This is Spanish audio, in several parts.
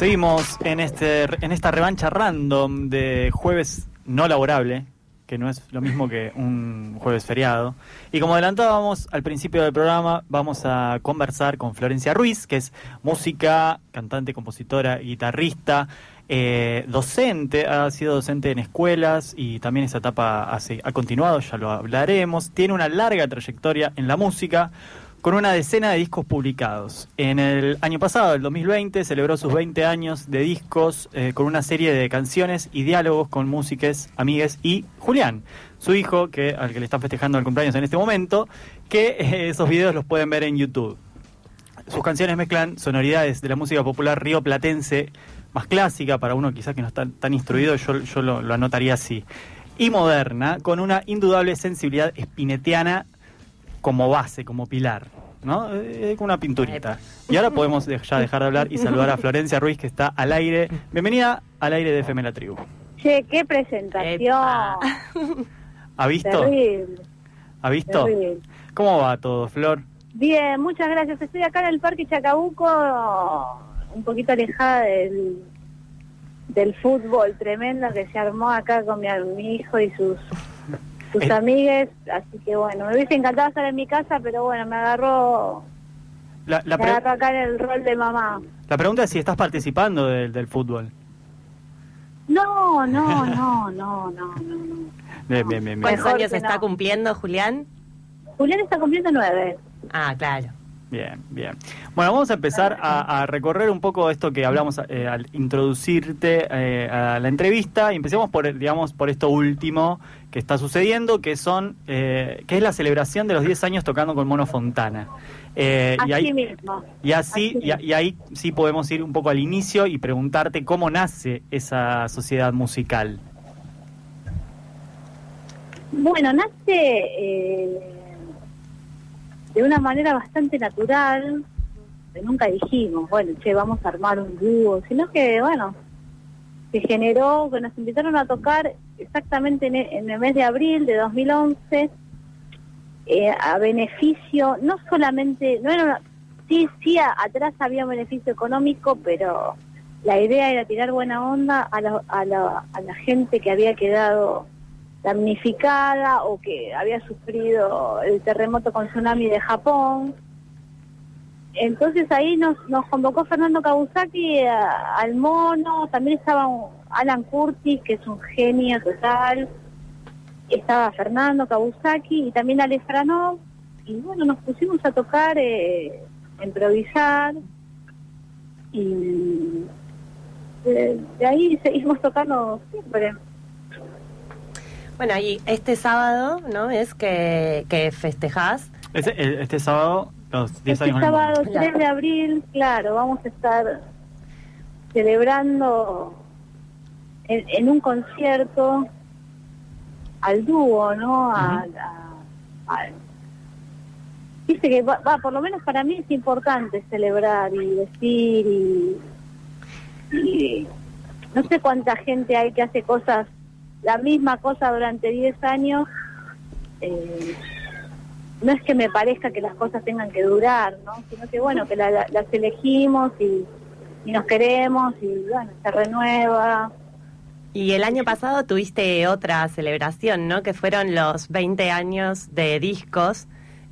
Seguimos en este en esta revancha random de jueves no laborable, que no es lo mismo que un jueves feriado. Y como adelantábamos al principio del programa, vamos a conversar con Florencia Ruiz, que es música, cantante, compositora, guitarrista, eh, docente, ha sido docente en escuelas y también esa etapa ha continuado, ya lo hablaremos. Tiene una larga trayectoria en la música con una decena de discos publicados. En el año pasado, el 2020, celebró sus 20 años de discos eh, con una serie de canciones y diálogos con músicos, amigues y Julián, su hijo, que al que le están festejando el cumpleaños en este momento, que eh, esos videos los pueden ver en YouTube. Sus canciones mezclan sonoridades de la música popular río platense, más clásica, para uno quizás que no está tan instruido, yo, yo lo, lo anotaría así, y moderna, con una indudable sensibilidad espinetiana como base, como pilar. ¿no? Eh, una pinturita. Y ahora podemos ya dejar de hablar y saludar a Florencia Ruiz, que está al aire. Bienvenida al aire de FM La Tribu. Che, qué presentación. ¿Ha visto? ¿Ha visto? ¿Cómo va todo, Flor? Bien, muchas gracias. Estoy acá en el Parque Chacabuco, un poquito alejada del, del fútbol tremendo que se armó acá con mi, mi hijo y sus sus eh. amigues, así que bueno, me hubiese encantado estar en mi casa, pero bueno, me agarró, la, me agarró acá en el rol de mamá. La pregunta es si estás participando del, del fútbol. No, no, no, no, no, no. Bien, bien, bien. ¿Cuántos años está cumpliendo Julián? Julián está cumpliendo nueve. Ah, claro. Bien, bien. Bueno, vamos a empezar a, recorrer un poco esto que hablamos eh, al introducirte eh, a la entrevista y empecemos por, digamos, por esto último que está sucediendo, que son, eh, que es la celebración de los 10 años tocando con Mono Fontana. y ahí, mismo. Y así, y, ahí sí podemos ir un poco al inicio y preguntarte cómo nace esa sociedad musical. Bueno, nace de una manera bastante natural, que nunca dijimos, bueno, che, vamos a armar un dúo, sino que, bueno, se generó, que nos invitaron a tocar exactamente en e, el, mes de abril de 2011, eh, a beneficio, no solamente, no era sí, sí, atrás había beneficio económico, pero la idea era tirar buena onda a la, a la, a la gente que había quedado damnificada o que había sufrido el terremoto con tsunami de Japón. Entonces ahí nos, nos convocó Fernando Kawasaki eh, al mono, también estaba Alan Curtis, que es un genio total, estaba Fernando Kawasaki y también Ale Franov, y bueno, nos pusimos a tocar, eh, improvisar, y eh, de ahí seguimos tocando siempre. Bueno, y este sábado, ¿no? Es que, que festejás. Este, este sábado, los 10 este años. sábado, 3 de abril, claro, vamos a estar celebrando en, un concierto al dúo, ¿no? A, dice que va, por lo menos para mí es importante celebrar y decir y, y no sé cuánta gente hay que hace cosas la misma cosa durante 10 años, eh, no es que me parezca que las cosas tengan que durar, ¿no? sino que bueno, que las elegimos y, nos queremos y bueno, se renueva. Y el año pasado tuviste otra celebración, ¿no? Que fueron los 20 años de discos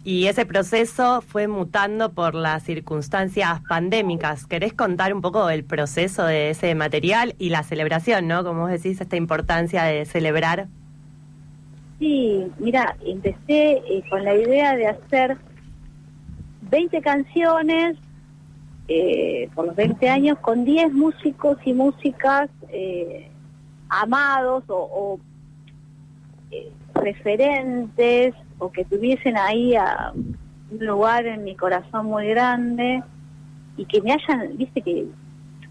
y ese proceso fue mutando por las circunstancias pandémicas. ¿Querés contar un poco el proceso de ese material y la celebración, no? Como vos decís, esta importancia de celebrar. Sí, mira, empecé eh, con la idea de hacer 20 canciones eh, por los 20 años con 10 músicos y músicas eh, amados o, referentes o que tuviesen ahí a un lugar en mi corazón muy grande y que me hayan, viste que,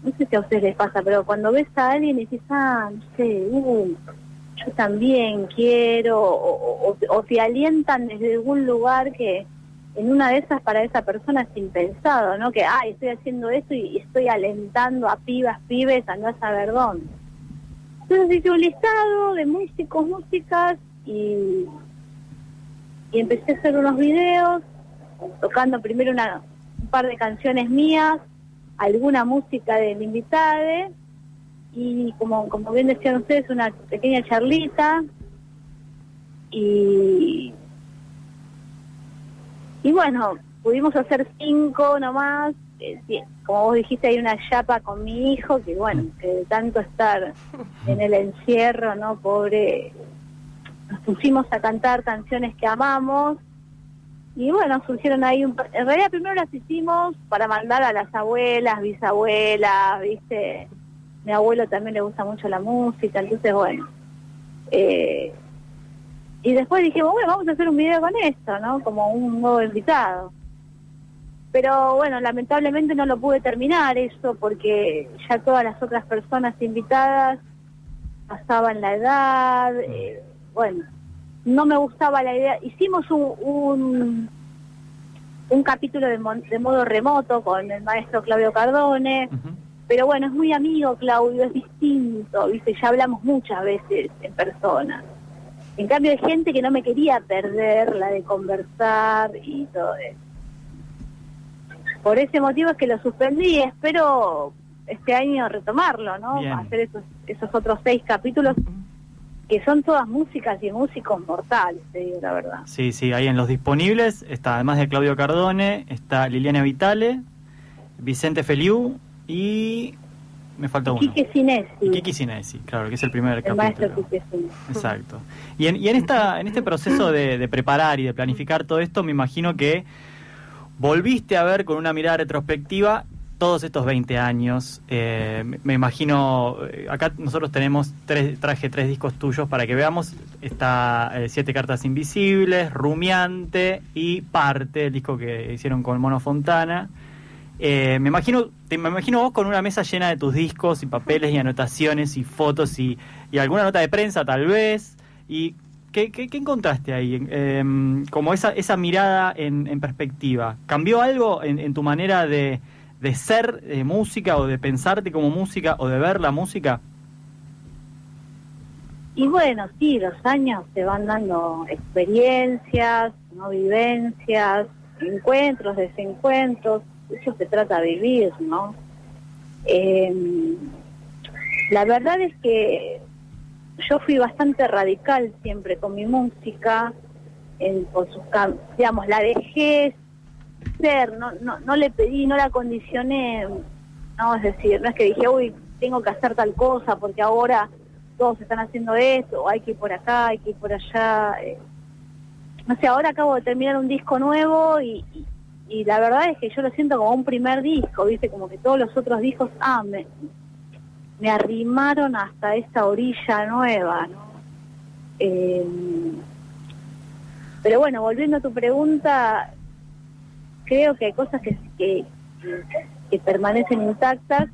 no sé si a ustedes les pasa, pero cuando ves a alguien y dices, ah, no sé, uh, yo también quiero, o, te alientan desde algún lugar que en una de esas para esa persona es impensado, ¿no? Que, ah, estoy haciendo esto y, estoy alentando a pibas, pibes a no saber dónde. Entonces hice un listado de músicos, músicas y y empecé a hacer unos videos, tocando primero una, un par de canciones mías alguna música del invitado y como, como bien decían ustedes, una pequeña charlita y, y bueno, pudimos hacer cinco nomás, eh, como vos dijiste hay una chapa con mi hijo, que bueno, que de tanto estar en el encierro, ¿no? Pobre, nos pusimos a cantar canciones que amamos y bueno, surgieron ahí un... En realidad primero las hicimos para mandar a las abuelas, bisabuelas, viste, mi abuelo también le gusta mucho la música, entonces bueno. Eh, y después dijimos, bueno, vamos a hacer un video con esto, ¿no? Como un nuevo invitado. Pero bueno, lamentablemente no lo pude terminar eso porque ya todas las otras personas invitadas pasaban la edad, eh, bueno, no me gustaba la idea. Hicimos un, un, capítulo de, modo remoto con el maestro Claudio Cardone, pero bueno, es muy amigo Claudio, es distinto, ¿viste? ya hablamos muchas veces en persona. En cambio hay gente que no me quería perder, la de conversar y todo eso. Por ese motivo es que lo suspendí espero este año retomarlo, ¿no? Hacer esos, esos otros seis capítulos que son todas músicas y músicos mortales, te digo la verdad. Sí, sí, ahí en los disponibles está, además de Claudio Cardone, está Liliana Vitale, Vicente Feliu y me falta uno. Quique Sinesi. Quique Sinesi, claro, que es el primer el capítulo. Maestro Exacto. Y en, y en, esta, en este proceso de, de preparar y de planificar todo esto, me imagino que volviste a ver con una mirada retrospectiva todos estos 20 años. Eh, me imagino, eh, acá nosotros tenemos, tres, traje tres discos tuyos para que veamos. Está eh, Siete Cartas Invisibles, Rumiante y Parte, el disco que hicieron con Mono Fontana. Me imagino te, me imagino vos con una mesa llena de tus discos y papeles y anotaciones y fotos y, alguna nota de prensa tal vez. ¿Y qué, qué, encontraste ahí? Em, como esa, esa mirada en, perspectiva. ¿Cambió algo en tu manera de de ser eh, música o de pensarte como música o de ver la música? Y bueno, sí, los años te van dando experiencias, no vivencias, encuentros, desencuentros, eso se trata de vivir, ¿no? Em, la verdad es que yo fui bastante radical siempre con mi música, en, por sus, digamos, la dejé ser, no, no, no le pedí, no la condicioné, no, es decir, no es que dije, uy, tengo que hacer tal cosa porque ahora todos están haciendo esto, hay que ir por acá, hay que ir por allá. Eh. No sé, ahora acabo de terminar un disco nuevo y, la verdad es que yo lo siento como un primer disco, ¿viste? Como que todos los otros discos, ah, me, me arrimaron hasta esta orilla nueva, ¿no? Eh, pero bueno, volviendo a tu pregunta, creo que hay cosas que, que, permanecen intactas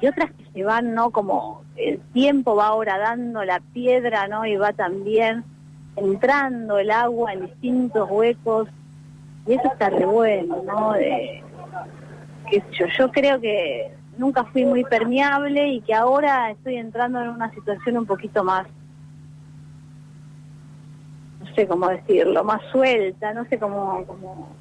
y otras que se van, ¿no? Como el tiempo va ahora dando la piedra, ¿no? Y va también entrando el agua en distintos huecos y eso está re bueno, ¿no? De, yo, yo creo que nunca fui muy permeable y que ahora estoy entrando en una situación un poquito más, no sé cómo decirlo, más suelta, no sé cómo, cómo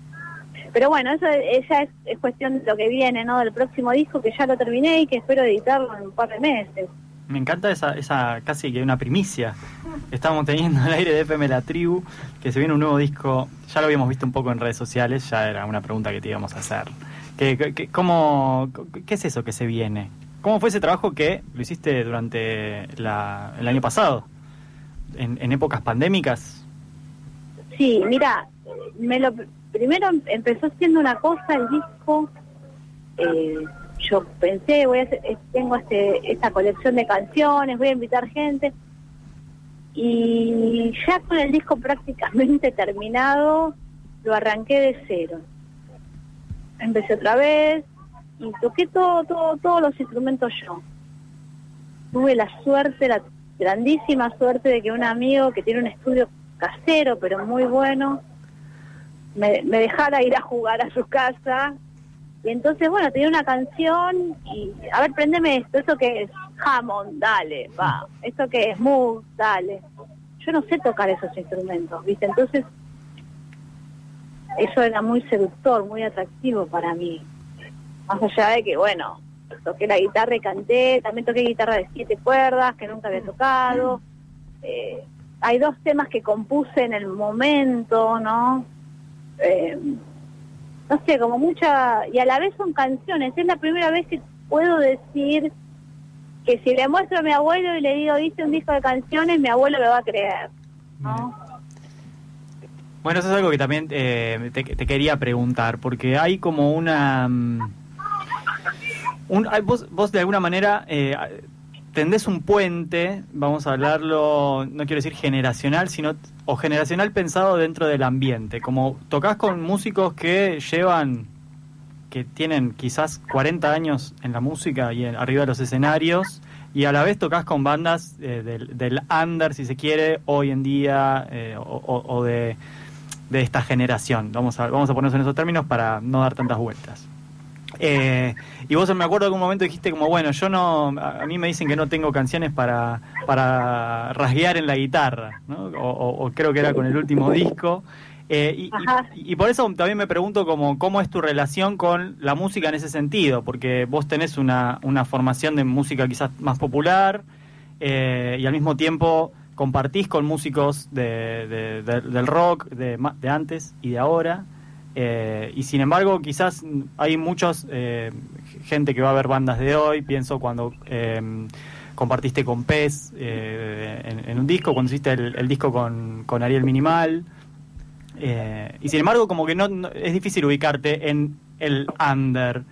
pero bueno, eso ella es, cuestión de lo que viene, ¿no? Del próximo disco que ya lo terminé y que espero editarlo en un par de meses. Me encanta esa, esa casi que una primicia. Estamos teniendo al aire de FM La Tribu, que se viene un nuevo disco. Ya lo habíamos visto un poco en redes sociales, ya era una pregunta que te íbamos a hacer. ¿Qué, cómo, ¿Qué es eso que se viene? ¿Cómo fue ese trabajo que lo hiciste durante el año pasado? En, en épocas pandémicas. Sí, mira, me lo primero empezó siendo una cosa el disco. Eh, yo pensé, voy hacer, tengo este, esta colección de canciones, voy a invitar gente. Y ya con el disco prácticamente terminado, lo arranqué de cero. Empecé otra vez y toqué todo, todo, todos los instrumentos yo. Tuve la suerte, la grandísima suerte de que un amigo que tiene un estudio casero, pero muy bueno, me, dejara ir a jugar a su casa. Y entonces, bueno, tenía una canción y, a ver, prendeme esto, eso que es Hammond, dale, va, esto que es Moog, dale. Yo no sé tocar esos instrumentos, ¿viste? Entonces, eso era muy seductor, muy atractivo para mí. Más allá de que, bueno, toqué la guitarra y canté, también toqué guitarra de siete cuerdas que nunca había tocado. Eh, hay dos temas que compuse en el momento, ¿no? Eh, no sé, como mucha, y a la vez son canciones. Es la primera vez que puedo decir que si le muestro a mi abuelo y le digo, hice un disco de canciones, mi abuelo lo va a creer, ¿no? Bueno, eso es algo que también eh, te, te quería preguntar, porque hay como una... mm, un- vos, vos de alguna manera eh, tendés un puente, vamos a hablarlo, no quiero decir generacional, sino o generacional pensado dentro del ambiente. Como tocas con músicos que llevan, que tienen quizás 40 años en la música y en- arriba de los escenarios, y a la vez tocas con bandas eh, del, under, si se quiere, hoy en día, eh, o, o- o de, de esta generación. Vamos a, vamos a ponernos en esos términos para no dar tantas vueltas. Eh, y vos me acuerdo que un momento dijiste como, bueno, yo no, a, mí me dicen que no tengo canciones para, para rasguear en la guitarra, ¿no? O, o- o creo que era con el último disco. Eh, y, Ajá. y- y por eso también me pregunto como, cómo es tu relación con la música en ese sentido, porque vos tenés una, una formación de música quizás más popular eh, y al mismo tiempo compartís con músicos de, de- de- del rock de, de antes y de ahora. Eh, y sin embargo, quizás hay muchos eh, gente que va a ver bandas de hoy. Pienso cuando eh, compartiste con Pez eh, en, en un disco, cuando hiciste el, el disco con, con Ariel Minimal. Eh, y sin embargo, como que no, no- es difícil ubicarte en el under,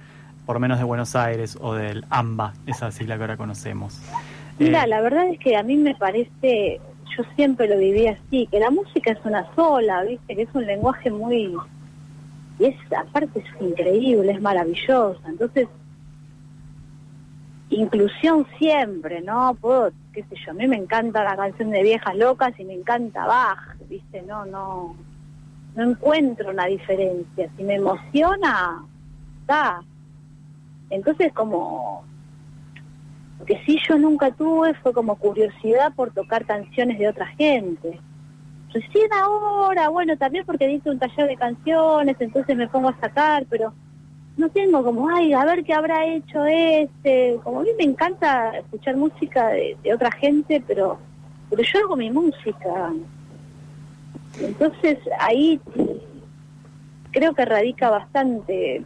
por menos de Buenos Aires, o del AMBA, esa sigla que ahora conocemos. Mira, la verdad es que a mí me parece, yo siempre lo viví así, que la música es una sola, ¿viste? Que es un lenguaje muy... Y es, aparte es increíble, es maravillosa. Entonces, inclusión siempre, ¿no? Puedo, qué sé yo, a mí me encanta la canción de Viejas Locas y me encanta Bach, ¿viste? No, no, no encuentro una diferencia. Si me emociona, está. Entonces, como lo que sí yo nunca tuve fue como curiosidad por tocar canciones de otra gente. Recién ahora, bueno, también porque dice un taller de canciones, entonces me pongo a sacar, pero no tengo como, ay, a ver qué habrá hecho este. Como a mí me encanta escuchar música de, otra gente, pero, pero yo hago mi música. Entonces ahí creo que radica bastante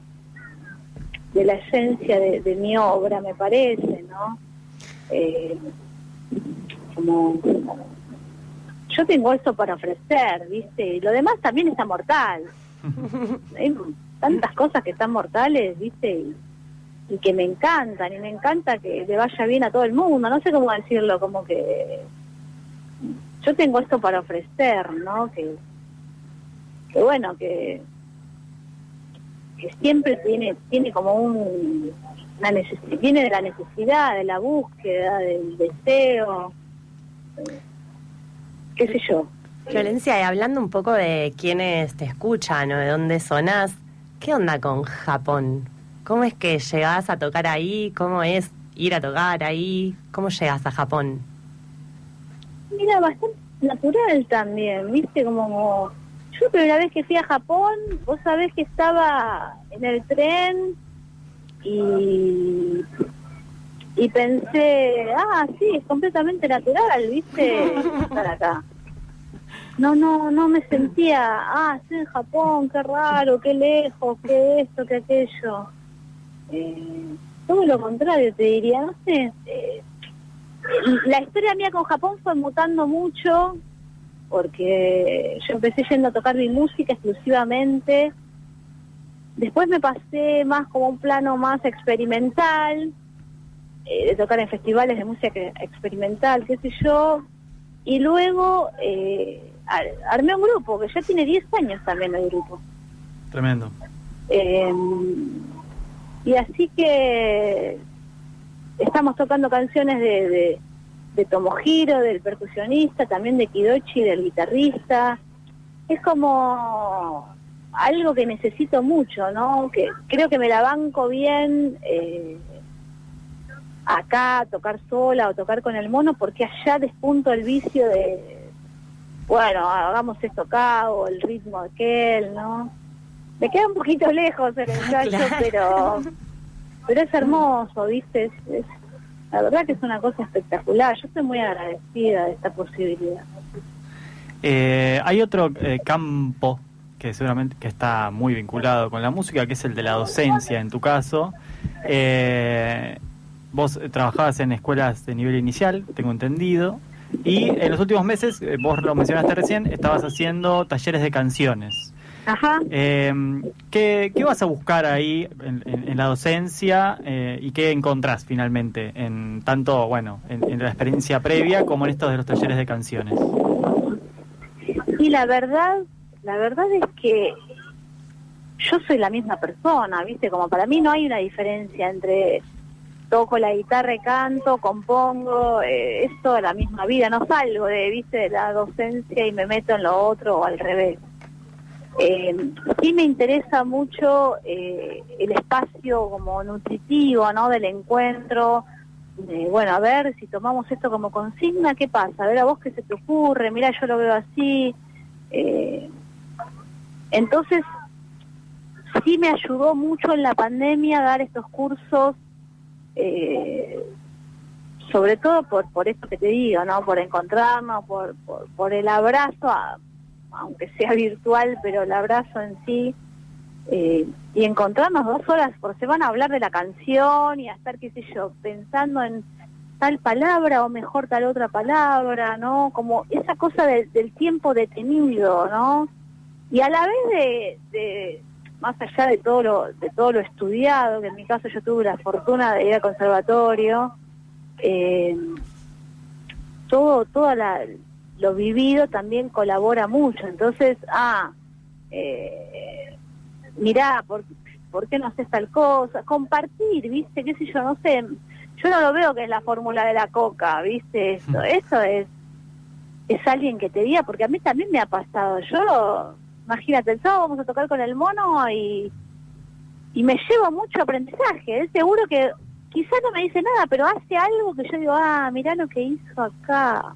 de la esencia de, de mi obra, me parece, ¿no? Eh, como yo tengo eso para ofrecer, ¿viste? Y lo demás también está mortal. Hay tantas cosas que están mortales, ¿viste? Y, y que me encantan, y me encanta que le vaya bien a todo el mundo, no sé cómo decirlo, como que yo tengo esto para ofrecer, ¿no? Que, que bueno, que que siempre tiene tiene como un una viene de la necesidad, de la búsqueda, del deseo, qué sé yo. Violencia, y hablando un poco de quiénes te escuchan o de dónde sonás, ¿qué onda con Japón? ¿Cómo es que llegás a tocar ahí? ¿Cómo es ir a tocar ahí? ¿Cómo llegas a Japón? Mira, bastante natural también, ¿viste? Como yo la primera vez que fui a Japón, vos sabés que estaba en el tren y y pensé, ah, sí, es completamente natural, ¿viste? Estar acá. No, no, no me sentía, ah, estoy en Japón, qué raro, qué lejos, qué esto, qué aquello. Eh, todo lo contrario, te diría, no sé. eh, la historia mía con Japón fue mutando mucho porque yo empecé yendo a tocar mi música exclusivamente. Después me pasé más como un plano más experimental, eh, de tocar en festivales de música experimental, qué sé yo. Y luego eh, ar- armé un grupo, que ya tiene 10 años también el grupo. Tremendo. Eh, y así que estamos tocando canciones de, de, de Tomohiro, del percusionista, también de Kidochi, del guitarrista. Es como algo que necesito mucho, ¿no? Que creo que me la banco bien eh, acá, tocar sola o tocar con el mono, porque allá despunto el vicio de, bueno, hagamos esto acá o el ritmo de aquel, ¿no? Me queda un poquito lejos el ensayo, Claro. pero pero es hermoso, ¿viste? Es, es- la verdad que es una cosa espectacular. Yo estoy muy agradecida de esta posibilidad. Eh, hay otro eh, campo que seguramente que está muy vinculado con la música, que es el de la docencia, en tu caso. Eh, vos eh, trabajabas en escuelas de nivel inicial, tengo entendido, y en los últimos meses, eh, vos lo mencionaste recién, estabas haciendo talleres de canciones. Ajá. Eh, ¿qué, qué vas a buscar ahí en, en- en la docencia eh, y qué encontrás finalmente en tanto, bueno, en, en la experiencia previa como en estos de los talleres de canciones? Y la verdad, la verdad es que yo soy la misma persona, ¿viste? Como para mí no hay una diferencia entre toco la guitarra canto, compongo, eh, es toda la misma vida, no salgo de, ¿viste? de la docencia y me meto en lo otro o al revés. Eh, sí me interesa mucho eh, el espacio como nutritivo, ¿no? Del encuentro, bueno, a ver si tomamos esto como consigna, ¿qué pasa? A ver a vos qué se te ocurre, mira, yo lo veo así. Entonces, sí me ayudó mucho en la pandemia dar estos cursos, eh, sobre todo por, por esto que te digo, ¿no? Por encontrarnos, por, por, el abrazo, aunque sea virtual, pero el abrazo en sí. eh, y encontrarnos dos horas por semana a hablar de la canción y a estar, qué sé yo, pensando en tal palabra o mejor tal otra palabra, ¿no? Como esa cosa de- del tiempo detenido, ¿no? Y a la vez de- más allá de todo lo de todo lo estudiado, que en mi caso yo tuve la fortuna de ir al conservatorio, eh, todo toda la lo vivido también colabora mucho. Entonces, ah, eh, mirá, ¿por, ¿por qué no haces tal cosa? Compartir, ¿viste? ¿Qué sé yo? No sé. Yo no lo veo que es la fórmula de la coca, ¿viste? Eso, eso es, es alguien que te diga, porque a mí también me ha pasado. Yo, imagínate, el sábado vamos a tocar con el mono y, y me llevo mucho aprendizaje. Él seguro que quizás no me dice nada, pero hace algo que yo digo, ah, mirá lo que hizo acá.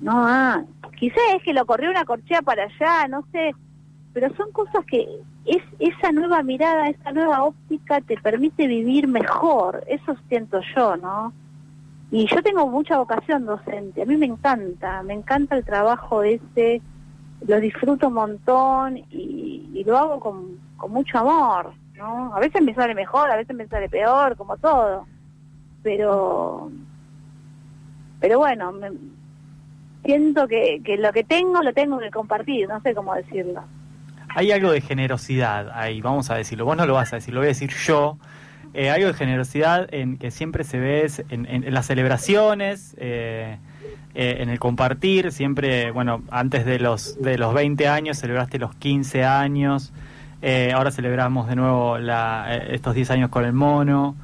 No, ah, quizás es que lo corrió una corchea para allá, no sé, pero son cosas que es esa nueva mirada, esa nueva óptica te permite vivir mejor, eso siento yo, ¿no? Y yo tengo mucha vocación docente, a mí me encanta, me encanta el trabajo ese, lo disfruto un montón y, y lo hago con, mucho amor, ¿no? A veces me sale mejor, a veces me sale peor, como todo, pero, pero bueno, me, siento que, que lo que tengo lo tengo que compartir, no sé cómo decirlo. Hay algo de generosidad ahí, vamos a decirlo. Vos no lo vas a decir, lo voy a decir yo. Eh, algo de generosidad en que siempre se ve es en, en- en las celebraciones, eh, eh, en el compartir. Siempre, bueno, antes de los, de los 20 años celebraste los 15 años. eh, ahora celebramos de nuevo la, eh, estos 10 años con el mono.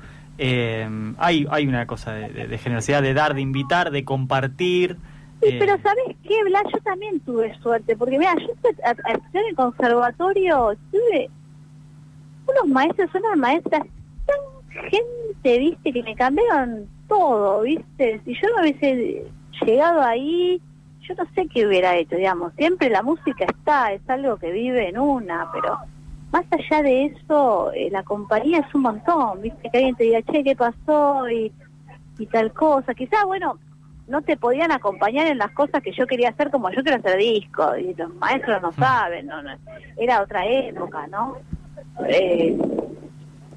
Hay, hay una cosa de, de- de generosidad, de dar, de invitar, de compartir. Sí, pero ¿sabes qué, Blas? Yo también tuve suerte, porque mira, yo estu- a, a estudiar en el conservatorio tuve unos maestros, unas maestras gente, viste, que me cambiaron todo, viste. Si yo no hubiese llegado ahí, yo no sé qué hubiera hecho, digamos. Siempre la música está, es algo que vive en una, pero más allá de eso, eh, la compañía es un montón, viste, que alguien te diga, che, ¿qué pasó? Y, y tal cosa. Quizás, bueno, no te podían acompañar en las cosas que yo quería hacer como yo quiero hacer disco y los maestros no saben no, no, era otra época no Eh,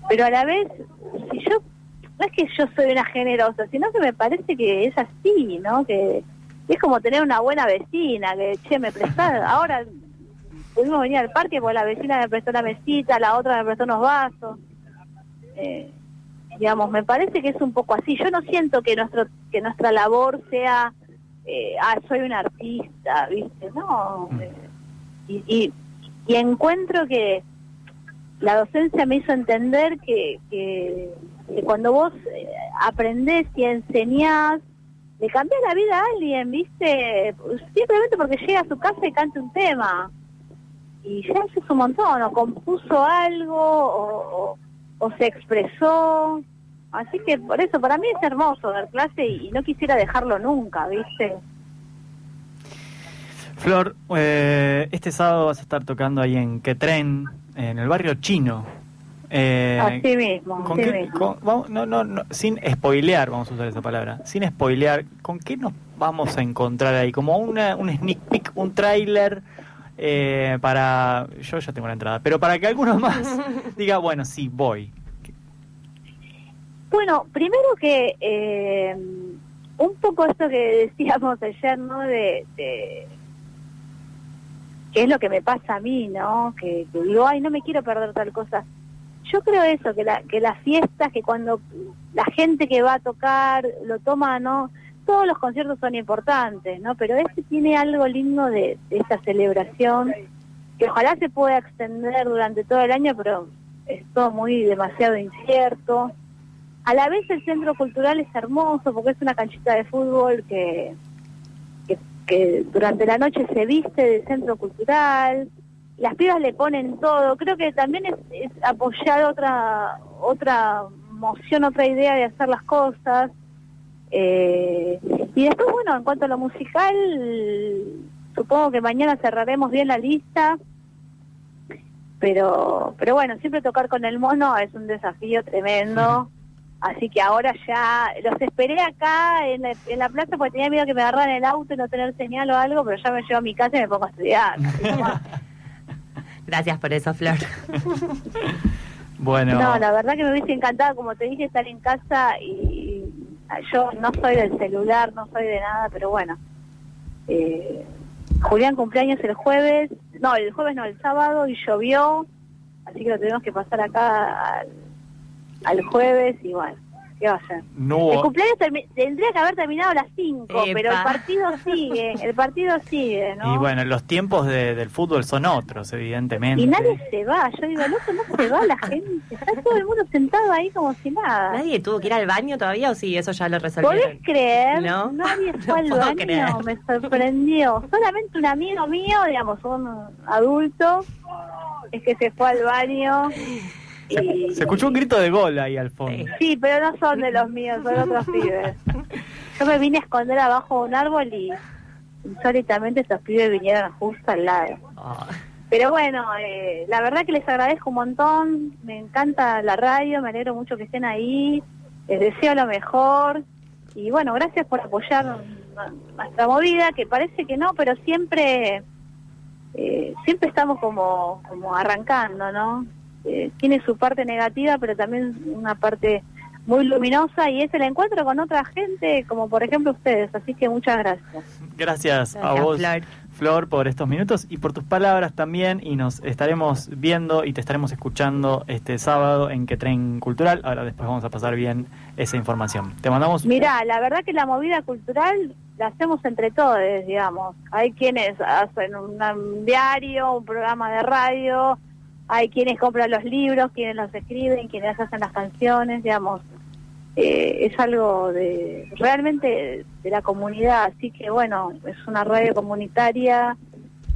pero a la vez si yo no es que yo soy una generosa sino que me parece que es así no que es como tener una buena vecina que che me prestás ahora pudimos venir al parque porque la vecina me prestó la mesita la otra me prestó unos vasos eh, digamos, me parece que es un poco así. Yo no siento que nuestro que nuestra labor sea, eh, ah, soy un artista, ¿viste? No. eh, y, y, y encuentro que la docencia me hizo entender que, que, cuando vos eh, aprendés y enseñás, le cambias la vida a alguien, ¿viste? Simplemente porque llega a su casa y canta un tema. Y ya eso es un montón, o compuso algo, o se expresó. Así que por eso, para mí es hermoso dar clase y, y no quisiera dejarlo nunca, ¿viste? Flor, eh, este sábado vas a estar tocando ahí en Quetren, en el barrio chino. Eh, así mismo, ¿con así qué- mismo. con- vamos- no, no, no, sin spoilear, vamos a usar esa palabra, sin spoilear, ¿con qué nos vamos a encontrar ahí? Como una, un sneak peek, un tráiler eh, para... Yo ya tengo la entrada, pero para que alguno más diga, bueno, sí, voy. Bueno, primero que eh, un poco esto que decíamos ayer, ¿no? De, de qué es lo que me pasa a mí, ¿no? Que, que digo, ay, no me quiero perder tal cosa. Yo creo eso, que, la, que las fiestas, que cuando la gente que va a tocar lo toma, ¿no? Todos los conciertos son importantes, ¿no? Pero este tiene algo lindo de, de esta celebración, que ojalá se pueda extender durante todo el año, pero es todo muy demasiado incierto. A la vez el centro cultural es hermoso porque es una canchita de fútbol que, que, durante la noche se viste de centro cultural, las pibas le ponen todo, creo que también es, es apoyar otra otra moción, otra idea de hacer las cosas. Eh, y después, bueno, en cuanto a lo musical, supongo que mañana cerraremos bien la lista. Pero pero bueno siempre tocar con el mono es un desafío tremendo así que ahora ya los esperé acá en la, en la plaza porque tenía miedo que me agarraran el auto y no tener señal o algo pero ya me llevo a mi casa y me pongo a estudiar. Gracias por eso, Flor. Bueno, no la verdad que me hubiese encantado como te dije estar en casa y, y yo no soy del celular no soy de nada pero bueno eh, Julián cumpleaños el jueves no el jueves no el sábado y llovió así que lo tenemos que pasar acá al, al jueves y bueno ¿qué va a ser? no El cumpleaños tendría que haber terminado a las 5, Epa. pero el partido sigue, el partido sigue, ¿no? Y bueno, los tiempos de- del fútbol son otros, evidentemente. Y nadie se va, yo digo, loco, no se va la gente, está todo el mundo sentado ahí como si nada. ¿Nadie tuvo que ir al baño todavía o sí? Eso ya lo resolvieron. ¿Podés creer? No. Nadie No fue al baño, creer. me sorprendió. Solamente un amigo mío, digamos, un adulto, es que se fue al baño. Se, escuchó un grito de gol ahí al fondo. Sí. Pero no son de los míos, son otros pibes. Yo me vine a esconder abajo de un árbol y insólitamente estos pibes vinieron justo al lado. Pero bueno, eh, la verdad que les agradezco un montón, me encanta la radio, me alegro mucho que estén ahí, les deseo lo mejor y bueno, gracias por apoyar nuestra movida, que parece que no, pero siempre eh, siempre estamos como, como arrancando, ¿no? Eh, tiene su parte negativa, pero también una parte muy luminosa y es el encuentro con otra gente, como por ejemplo ustedes, así que muchas gracias. Gracias, a vos, Flor. Flor, por estos minutos y por tus palabras también. Y nos estaremos viendo y te estaremos escuchando este sábado en Que Tren Cultural. Ahora después vamos a pasar bien esa información. Te mandamos. Mira, la verdad que la movida cultural la hacemos entre todos, digamos. Hay quienes hacen un diario, un programa de radio, hay quienes compran los libros, quienes los escriben, quienes hacen las canciones, digamos. Eh, es algo de realmente de la comunidad, así que bueno, es una radio comunitaria.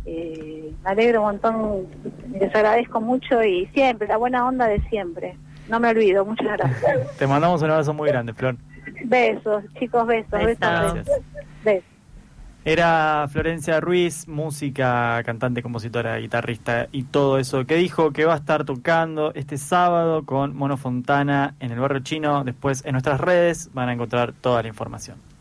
Eh, me alegro un montón, les agradezco mucho y siempre, la buena onda de siempre. No me olvido, muchas gracias. Te mandamos un abrazo muy grande, Flor. Besos, chicos, besos, besos. Besos. besos. Era Florencia Ruiz, música, cantante, compositora, guitarrista y todo eso que dijo que va a estar tocando este sábado con Mono Fontana en el barrio chino. Después en nuestras redes van a encontrar toda la información.